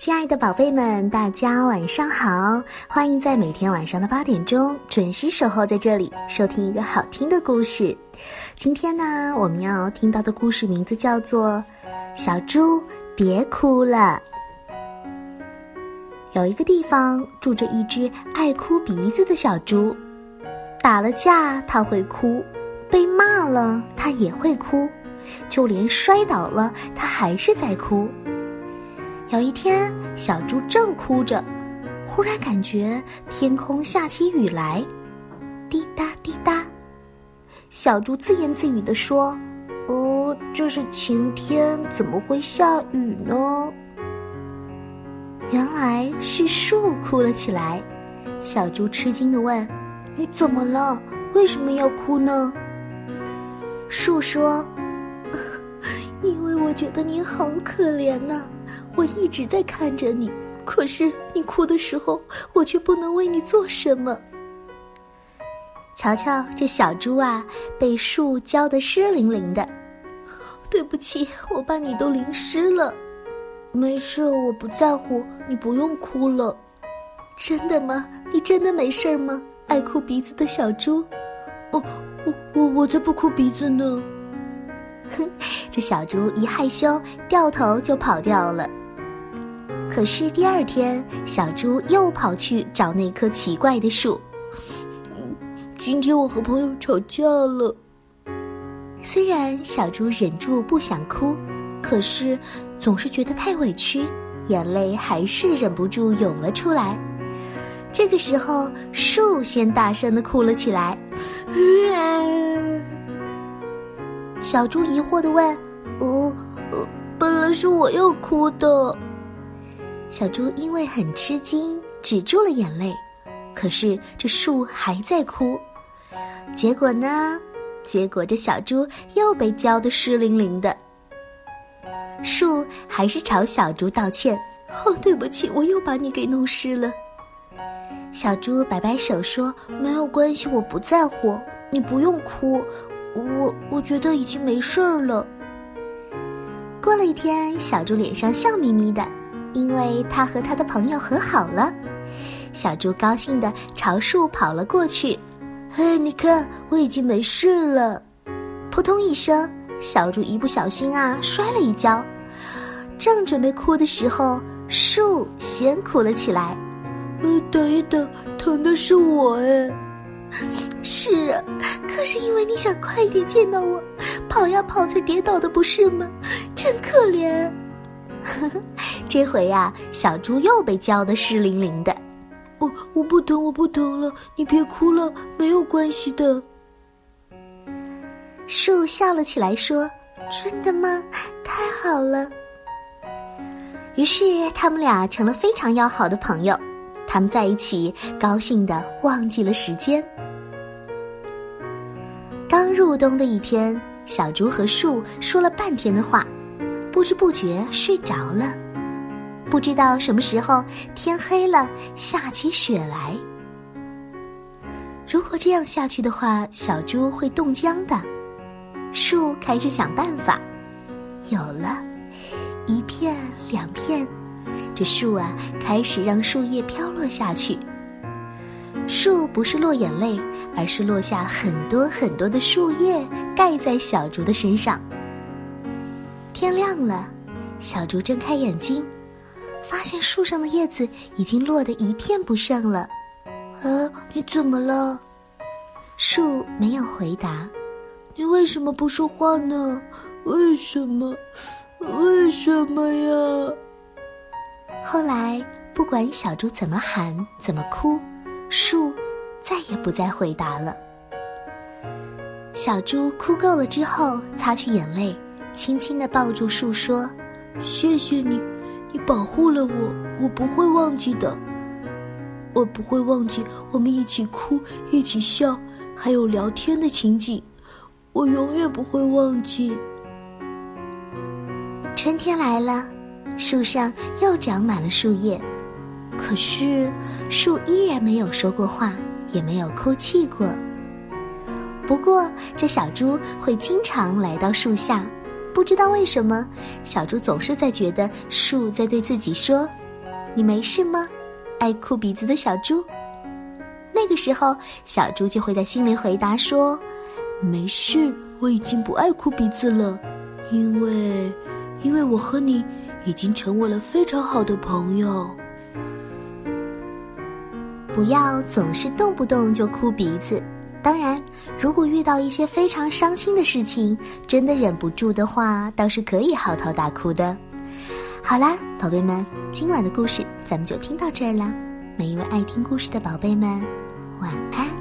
亲爱的宝贝们，大家晚上好！欢迎在每天晚上的八点钟准时守候在这里，收听一个好听的故事。今天呢，我们要听到的故事名字叫做《小猪别哭了》。有一个地方住着一只爱哭鼻子的小猪，打了架它会哭，被骂了它也会哭，就连摔倒了它还是在哭。有一天，小猪正哭着，忽然感觉天空下起雨来，滴答滴答。小猪自言自语地说：“哦，这是晴天，怎么会下雨呢？”原来是树哭了起来。小猪吃惊地问：“你怎么了？为什么要哭呢？”树说：“ 因为我觉得你好可怜呐。”我一直在看着你，可是你哭的时候，我却不能为你做什么。瞧瞧这小猪啊，被树浇得湿淋淋的。对不起，我把你都淋湿了。没事，我不在乎，你不用哭了。真的吗？你真的没事吗？爱哭鼻子的小猪。哦，我我我才不哭鼻子呢。哼，这小猪一害羞，掉头就跑掉了。可是第二天，小猪又跑去找那棵奇怪的树。今天我和朋友吵架了。虽然小猪忍住不想哭，可是总是觉得太委屈，眼泪还是忍不住涌了出来。这个时候，树先大声的哭了起来。小猪疑惑的问：“哦，本来是我要哭的。”小猪因为很吃惊，止住了眼泪。可是这树还在哭，结果呢？结果这小猪又被浇得湿淋淋的。树还是朝小猪道歉：“哦，对不起，我又把你给弄湿了。”小猪摆摆手说：“没有关系，我不在乎，你不用哭，我我觉得已经没事儿了。”过了一天，小猪脸上笑眯眯的。因为他和他的朋友和好了，小猪高兴地朝树跑了过去。嘿，你看，我已经没事了！扑通一声，小猪一不小心啊，摔了一跤。正准备哭的时候，树先哭了起来。呃，等一等，疼的是我哎。是啊，可是因为你想快点见到我，跑呀跑才跌倒的，不是吗？真可怜。这回呀，小猪又被浇得湿淋淋的。我我不疼，我不疼了，你别哭了，没有关系的。树笑了起来，说：“真的吗？太好了。”于是他们俩成了非常要好的朋友。他们在一起，高兴的忘记了时间。刚入冬的一天，小猪和树说了半天的话。不知不觉睡着了，不知道什么时候天黑了，下起雪来。如果这样下去的话，小猪会冻僵的。树开始想办法，有了，一片两片，这树啊开始让树叶飘落下去。树不是落眼泪，而是落下很多很多的树叶，盖在小猪的身上。天亮了，小猪睁开眼睛，发现树上的叶子已经落得一片不剩了。啊，你怎么了？树没有回答。你为什么不说话呢？为什么？为什么呀？后来，不管小猪怎么喊，怎么哭，树再也不再回答了。小猪哭够了之后，擦去眼泪。轻轻地抱住树，说：“谢谢你，你保护了我，我不会忘记的。我不会忘记我们一起哭、一起笑，还有聊天的情景，我永远不会忘记。”春天来了，树上又长满了树叶，可是树依然没有说过话，也没有哭泣过。不过，这小猪会经常来到树下。不知道为什么，小猪总是在觉得树在对自己说：“你没事吗？爱哭鼻子的小猪。那个时候，小猪就会在心里回答说：“没事，我已经不爱哭鼻子了，因为，因为我和你已经成为了非常好的朋友。”不要总是动不动就哭鼻子。当然，如果遇到一些非常伤心的事情，真的忍不住的话，倒是可以嚎啕大哭的。好啦，宝贝们，今晚的故事咱们就听到这儿了。每一位爱听故事的宝贝们，晚安。